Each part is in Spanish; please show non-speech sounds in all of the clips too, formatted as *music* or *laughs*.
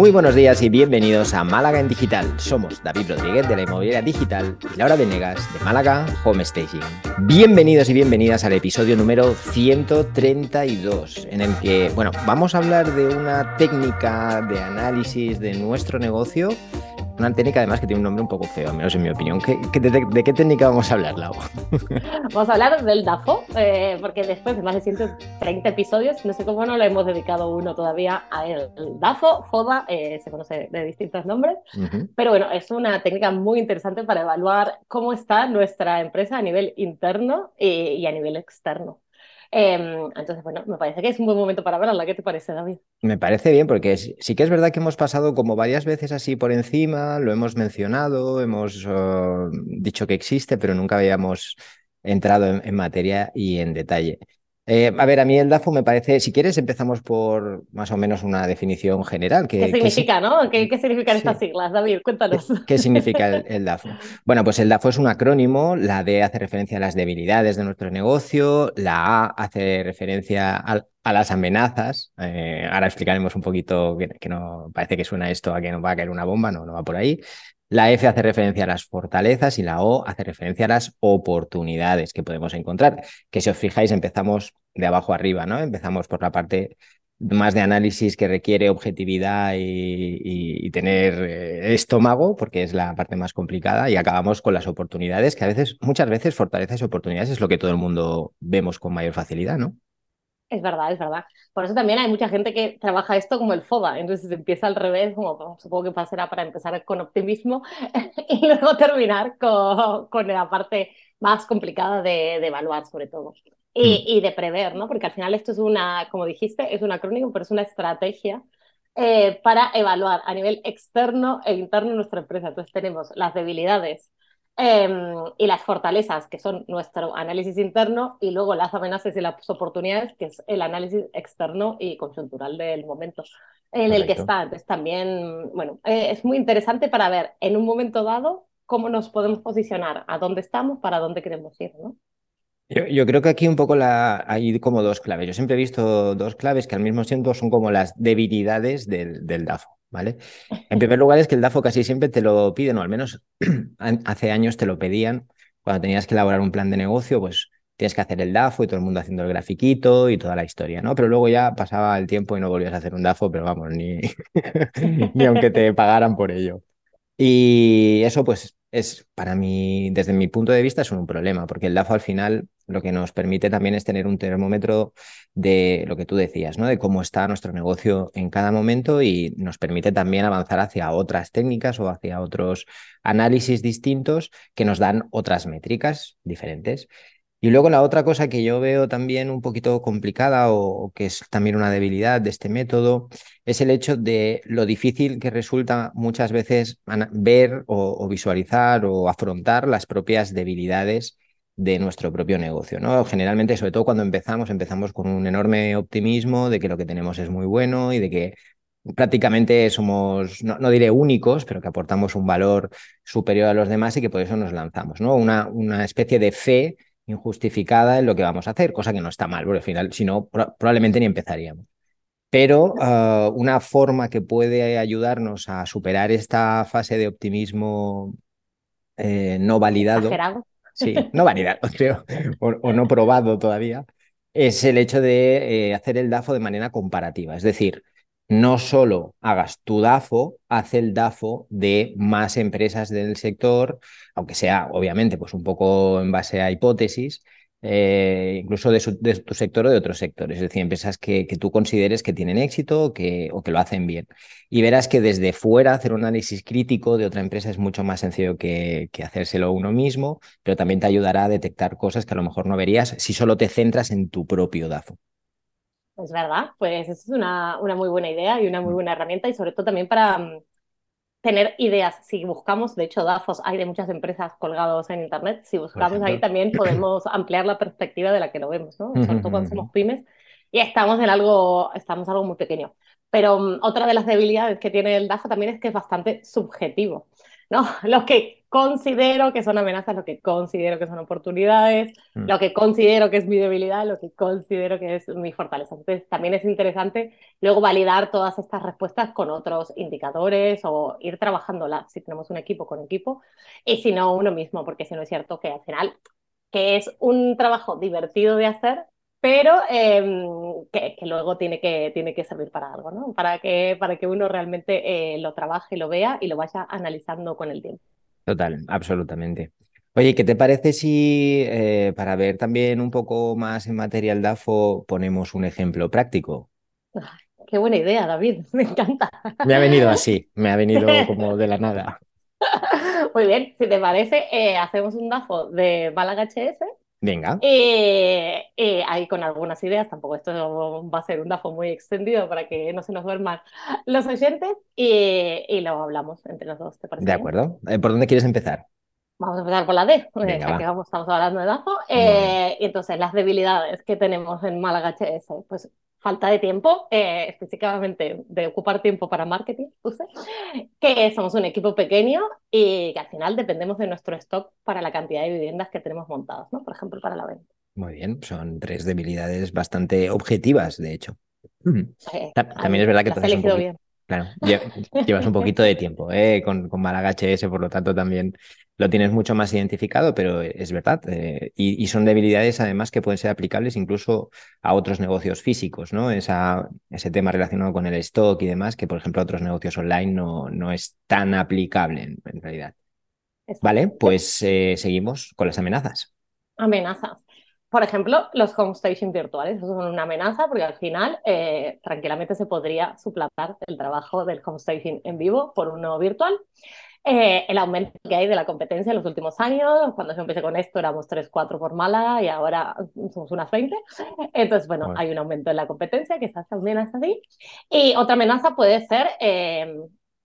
Muy buenos días y bienvenidos a Málaga en Digital. Somos David Rodríguez de la Inmobiliaria Digital y Laura Venegas de Málaga Home Staging. Bienvenidos y bienvenidas al episodio número 132, en el que, bueno, vamos a hablar de una técnica de análisis de nuestro negocio una técnica además que tiene un nombre un poco feo, al menos en mi opinión. de, qué técnica vamos a hablar, Lau? *laughs* Vamos a hablar del DAFO, eh, porque después de más de 130 episodios, no sé cómo no le hemos dedicado uno todavía a El DAFO, FODA, eh, se conoce de distintos nombres, pero bueno, es una técnica muy interesante para evaluar cómo está nuestra empresa a nivel interno y a nivel externo. Em, entonces, bueno, me parece que es un buen momento para hablarla. ¿Qué te parece, David? Me parece bien, porque sí que es verdad que hemos pasado como varias veces así por encima, lo hemos mencionado, hemos oh, dicho que existe, pero nunca habíamos entrado en materia y en detalle. Eh, a ver, a mí el DAFO me parece, si quieres empezamos por más o menos una definición general. ¿Qué significa, no? ¿Qué, significan estas siglas, David? Cuéntanos. ¿Qué, significa el, DAFO? *laughs* Bueno, pues el DAFO es un acrónimo, la D hace referencia a las debilidades de nuestro negocio, la A hace referencia a, las amenazas. Eh, ahora explicaremos un poquito que, que, no parece que suena esto a que nos va a caer una bomba, no, no va por ahí. La F hace referencia a las fortalezas y la O hace referencia a las oportunidades que podemos encontrar. Que si os fijáis, empezamos de abajo arriba, ¿no? Empezamos por la parte más de análisis que requiere objetividad y, tener eh, estómago, porque es la parte más complicada, y acabamos con las oportunidades, que a veces, muchas veces, fortalezas y oportunidades es lo que todo el mundo vemos con mayor facilidad, ¿no? Es verdad, es verdad. Por eso también hay mucha gente que trabaja esto como el FODA, entonces empieza al revés, como supongo que pasará para empezar con optimismo *laughs* y luego terminar con, con la parte más complicada de, evaluar sobre todo. Y, mm. y, de prever, ¿no? Porque al final esto es una, como dijiste, es un acrónimo, pero es una estrategia eh, para evaluar a nivel externo e interno nuestra empresa. Entonces tenemos las debilidades Em, y las fortalezas, que son nuestro análisis interno, y luego las amenazas y las oportunidades, que es el análisis externo y conjuntural del momento en el que está. Entonces también, bueno, eh, es muy interesante para ver en un momento dado cómo nos podemos posicionar, a dónde estamos, para dónde queremos ir, ¿no? Yo, creo que aquí un poco la, hay como dos claves. Yo siempre he visto dos claves que al mismo tiempo son como las debilidades del, del DAFO. ¿vale? En primer lugar es que el DAFO casi siempre te lo piden, o al menos *clears throat* hace años te lo pedían, cuando tenías que elaborar un plan de negocio, pues tienes que hacer el DAFO y todo el mundo haciendo el grafiquito y toda la historia, ¿no? Pero luego ya pasaba el tiempo y no volvías a hacer un DAFO, pero vamos, ni, *laughs* ni aunque te pagaran por ello. Y eso, pues, es para mí, desde mi punto de vista, es un problema, porque el DAFO al final lo que nos permite también es tener un termómetro de lo que tú decías, ¿no? De cómo está nuestro negocio en cada momento y nos permite también avanzar hacia otras técnicas o hacia otros análisis distintos que nos dan otras métricas diferentes. Y luego la otra cosa que yo veo también un poquito complicada o, que es también una debilidad de este método es el hecho de lo difícil que resulta muchas veces ver o, visualizar o afrontar las propias debilidades de nuestro propio negocio. ¿no? Generalmente, sobre todo cuando empezamos, empezamos con un enorme optimismo de que lo que tenemos es muy bueno y de que prácticamente somos, no, diré únicos, pero que aportamos un valor superior a los demás y que por eso nos lanzamos. ¿no? Una, una especie de fe injustificada en lo que vamos a hacer, cosa que no está mal, porque al final, si no, probablemente ni empezaríamos. Pero ah, una forma que puede ayudarnos a superar esta fase de optimismo eh, no validado, sí, no validado, *laughs* creo, o, no probado todavía, es el hecho de eh, hacer el DAFO de manera comparativa. Es decir, no solo hagas tu DAFO, haz el DAFO de más empresas del sector, aunque sea obviamente pues un poco en base a hipótesis, eh, incluso de, tu sector o de otros sectores, es decir, empresas que, tú consideres que tienen éxito que, o que lo hacen bien. Y verás que desde fuera hacer un análisis crítico de otra empresa es mucho más sencillo que, que hacérselo uno mismo, pero también te ayudará a detectar cosas que a lo mejor no verías si solo te centras en tu propio DAFO. Es verdad, pues eso es una, una, muy buena idea y una muy mm. buena herramienta y sobre todo también para mm, tener ideas. Si buscamos, de hecho, DAFOS hay de muchas empresas colgados en Internet, si buscamos ahí también *clears throat* podemos ampliar la perspectiva de la que lo vemos, ¿no? Sobre todo cuando somos pymes y estamos en algo, estamos algo muy pequeño. Pero mm, otra de las debilidades que tiene el DAFO también es que es bastante subjetivo, ¿no? *laughs* Los que considero que son amenazas, lo que considero que son oportunidades, mm. lo que considero que es mi debilidad, lo que considero que es mi fortaleza. Entonces, también es interesante luego validar todas estas respuestas con otros indicadores o ir trabajándolas, si tenemos un equipo con equipo, y si no, uno mismo, porque si no es cierto que al final, que es un trabajo divertido de hacer, pero em, que, luego tiene que, tiene que servir para algo, ¿no? Para que, para que uno realmente eh, lo trabaje, lo vea y lo vaya analizando con el tiempo. Total, absolutamente. Oye, ¿qué te parece si eh, para ver también un poco más en material DAFO ponemos un ejemplo práctico? qué buena idea, David, *laughs* me encanta. Me ha venido así, me ha venido *laughs* como de la nada. Muy bien, si te parece, eh, hacemos un DAFO de Málaga HS. Venga. Eh, ahí con algunas ideas, tampoco esto va a ser un DAFO muy extendido para que no se nos duerman los oyentes y, y lo hablamos entre los dos, ¿te parece? De acuerdo. ¿Por dónde quieres empezar? Vamos a empezar por la D, ya que vamos, estamos hablando de DAFO. Eh, y entonces, las debilidades que tenemos en Málaga HS, pues falta de tiempo, eh, específicamente de ocupar tiempo para marketing, puse, que somos un equipo pequeño y que al final dependemos de nuestro stock para la cantidad de viviendas que tenemos montadas, ¿no? Por ejemplo, para la venta. Muy bien, son tres debilidades bastante objetivas, de hecho. También es verdad que... Has elegido bien. Claro, llevas un poquito de tiempo ¿eh? con, con Málaga HS, por lo tanto también lo tienes mucho más identificado, pero es verdad. Eh, y, son debilidades además que pueden ser aplicables incluso a otros negocios físicos, ¿no? Esa, ese tema relacionado con el stock y demás, que por ejemplo a otros negocios online no, no es tan aplicable en, realidad. Vale, pues eh, seguimos con las amenazas. Amenazas por ejemplo, los home staging virtuales son una amenaza porque al final eh, tranquilamente se podría suplantar el trabajo del home staging en vivo por uno virtual. Eh, el aumento que hay de la competencia en los últimos años, cuando yo empecé con esto éramos 3, 4 por mala y ahora somos unas 20. Entonces, bueno, hay un aumento en la competencia que se hace amenaza así. Y otra amenaza puede ser eh,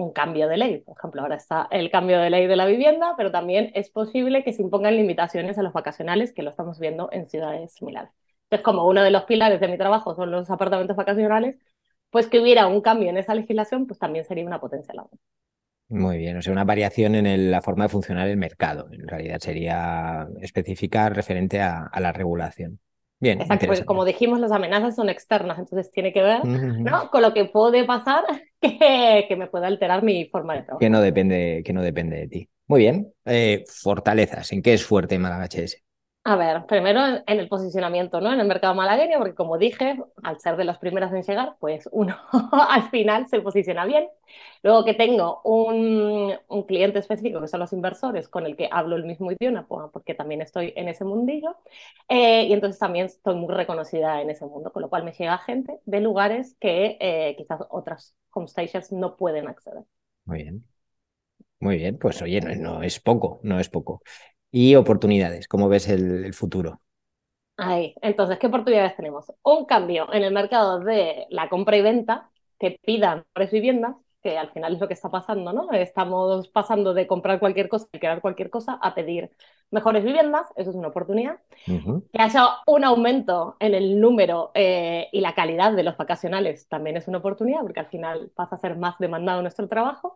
un cambio de ley. Por ejemplo, ahora está el cambio de ley de la vivienda, pero también es posible que se impongan limitaciones a los vacacionales, que lo estamos viendo en ciudades similares. Entonces, como uno de los pilares de mi trabajo son los apartamentos vacacionales, pues que hubiera un cambio en esa legislación, pues también sería una potencia Muy bien, o sea, una variación en la forma de funcionar el mercado. En realidad sería específica referente a la regulación. Bien, Exacto, porque como dijimos, las amenazas son externas, entonces tiene que ver ¿no? con lo que puede pasar *laughs* que, que, me pueda alterar mi forma de trabajo. Que no depende, que no depende de ti. Muy bien. Eh, fortalezas, ¿en qué es fuerte Málaga HS? A ver, primero en el posicionamiento, ¿no? En el mercado malagueño, porque como dije, al ser de los primeros en llegar, pues uno *laughs* al final se posiciona bien. Luego que tengo un, un, cliente específico, que son los inversores, con el que hablo el mismo idioma, porque también estoy en ese mundillo. Eh, y entonces también estoy muy reconocida en ese mundo, con lo cual me llega gente de lugares que eh, quizás otras homestations no pueden acceder. Muy bien. Muy bien, pues oye, no es poco, no es poco y oportunidades. ¿Cómo ves el, futuro? Ahí, entonces, ¿qué oportunidades tenemos? Un cambio en el mercado de la compra y venta, que pidan mejores viviendas, que al final es lo que está pasando, ¿no? Estamos pasando de comprar cualquier cosa y crear cualquier cosa a pedir mejores viviendas, eso es una oportunidad. Que haya un aumento en el número eh, y la calidad de los vacacionales también es una oportunidad, porque al final pasa a ser más demandado nuestro trabajo.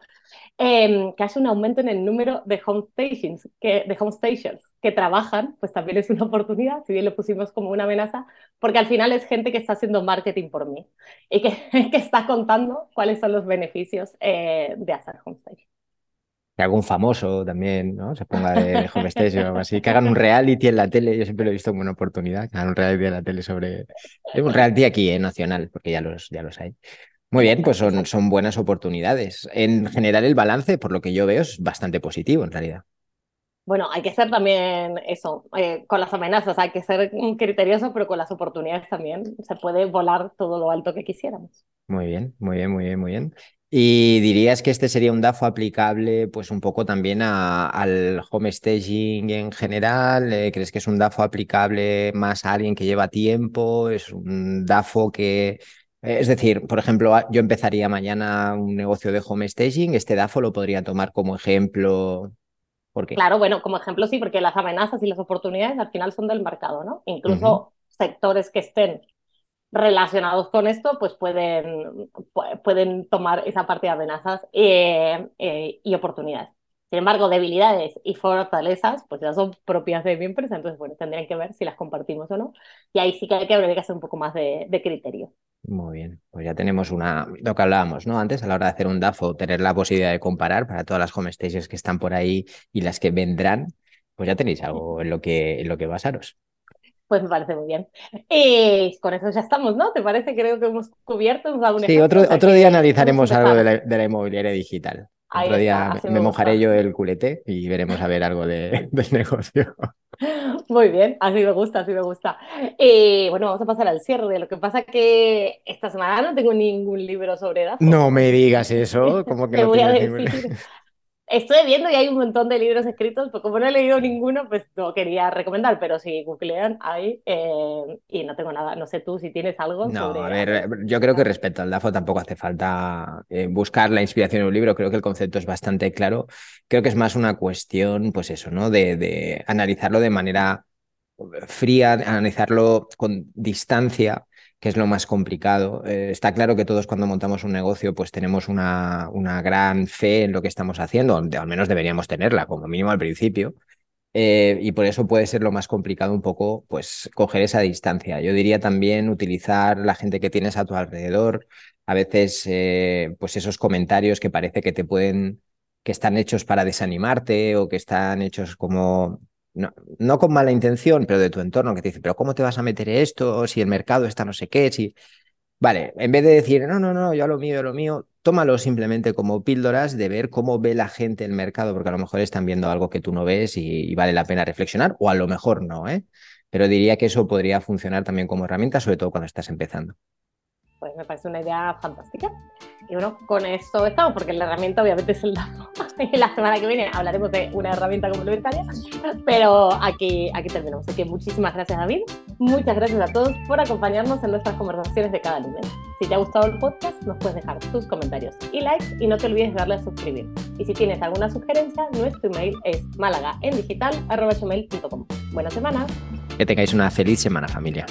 Em, que haya un aumento en el número de home stations, que, de home stations que trabajan, pues también es una oportunidad, si bien lo pusimos como una amenaza, porque al final es gente que está haciendo marketing por mí y que, *laughs* está contando cuáles son los beneficios eh, de hacer home station que algún famoso también, ¿no? Se ponga de, home station o algo así, que hagan un reality en la tele, yo siempre lo he visto como una oportunidad, que hagan un reality en la tele sobre, un reality aquí, ¿eh? nacional, porque ya los, ya los hay. Muy bien, pues son, son buenas oportunidades. En general el balance, por lo que yo veo, es bastante positivo en realidad. Bueno, hay que ser también eso, eh, con las amenazas hay que ser criterioso, pero con las oportunidades también se puede volar todo lo alto que quisiéramos. Muy bien, muy bien, muy bien, muy bien. ¿Y dirías que este sería un DAFO aplicable pues un poco también al home staging en general? Eh, ¿Crees que es un DAFO aplicable más a alguien que lleva tiempo? ¿Es un DAFO que... Eh, es decir, por ejemplo, yo empezaría mañana un negocio de home staging, ¿este DAFO lo podría tomar como ejemplo Claro, bueno, como ejemplo sí, porque las amenazas y las oportunidades al final son del mercado, ¿no? Incluso sectores que estén relacionados con esto, pues pueden, pueden tomar esa parte de amenazas eh, eh, y oportunidades. Sin embargo, debilidades y fortalezas, pues ya son propias de mi empresa, entonces, bueno, tendrían que ver si las compartimos o no. Y ahí sí que hay que, habría que hacer un poco más de, de criterio. Muy bien, pues ya tenemos una, lo que hablábamos, ¿no? Antes, a la hora de hacer un DAFO, tener la posibilidad de comparar para todas las home stations que están por ahí y las que vendrán, pues ya tenéis algo en lo que, en lo que basaros. Pues me parece muy bien. Y con eso ya estamos, ¿no? ¿Te parece? Creo que hemos cubierto, hemos dado un Sí, otro, otro día analizaremos algo de la, de la inmobiliaria digital. Otro día me, mojaré yo el culete y veremos a ver algo de, *laughs* del negocio. *laughs* Muy bien, así me gusta, así me gusta. Y bueno, vamos a pasar al cierre. Lo que pasa es que esta semana no tengo ningún libro sobre edad. No me digas eso, como que *laughs* Te no voy a decir. ningún- Estoy viendo y hay un montón de libros escritos, pero como no he leído ninguno, pues no quería recomendar, pero si googlean ahí eh, y no tengo nada, no sé tú si tienes algo No, sobre... a ver, yo creo que respecto al DAFO tampoco hace falta eh, buscar la inspiración en un libro, creo que el concepto es bastante claro. Creo que es más una cuestión, pues eso, ¿no? De, de analizarlo de manera fría, analizarlo con distancia, que es lo más complicado. Eh, está claro que todos cuando montamos un negocio, pues tenemos una, una gran fe en lo que estamos haciendo, o al menos deberíamos tenerla, como mínimo al principio. Eh, y por eso puede ser lo más complicado un poco, pues, coger esa distancia. Yo diría también utilizar la gente que tienes a tu alrededor, a veces, eh, pues, esos comentarios que parece que te pueden, que están hechos para desanimarte o que están hechos como, no, con mala intención, pero de tu entorno, que te dice, pero ¿cómo te vas a meter esto? Si el mercado está no sé qué, si... Vale, en vez de decir, no, no, no, yo a lo mío, yo a lo mío, tómalo simplemente como píldoras de ver cómo ve la gente el mercado, porque a lo mejor están viendo algo que tú no ves y, y vale la pena reflexionar, o a lo mejor no, ¿eh? Pero diría que eso podría funcionar también como herramienta, sobre todo cuando estás empezando. Pues me parece una idea fantástica. Y bueno, con esto estamos, porque la herramienta obviamente es el DAFO. *laughs* Y la semana que viene hablaremos de una herramienta complementaria, pero aquí, aquí terminamos. Así que muchísimas gracias, David. Muchas gracias a todos por acompañarnos en nuestras conversaciones de cada lunes. Si te ha gustado el podcast, nos puedes dejar tus comentarios y likes y no te olvides de darle a suscribir. Y si tienes alguna sugerencia, nuestro email es malagaendigital.com. Buena semana. Que tengáis una feliz semana, familia.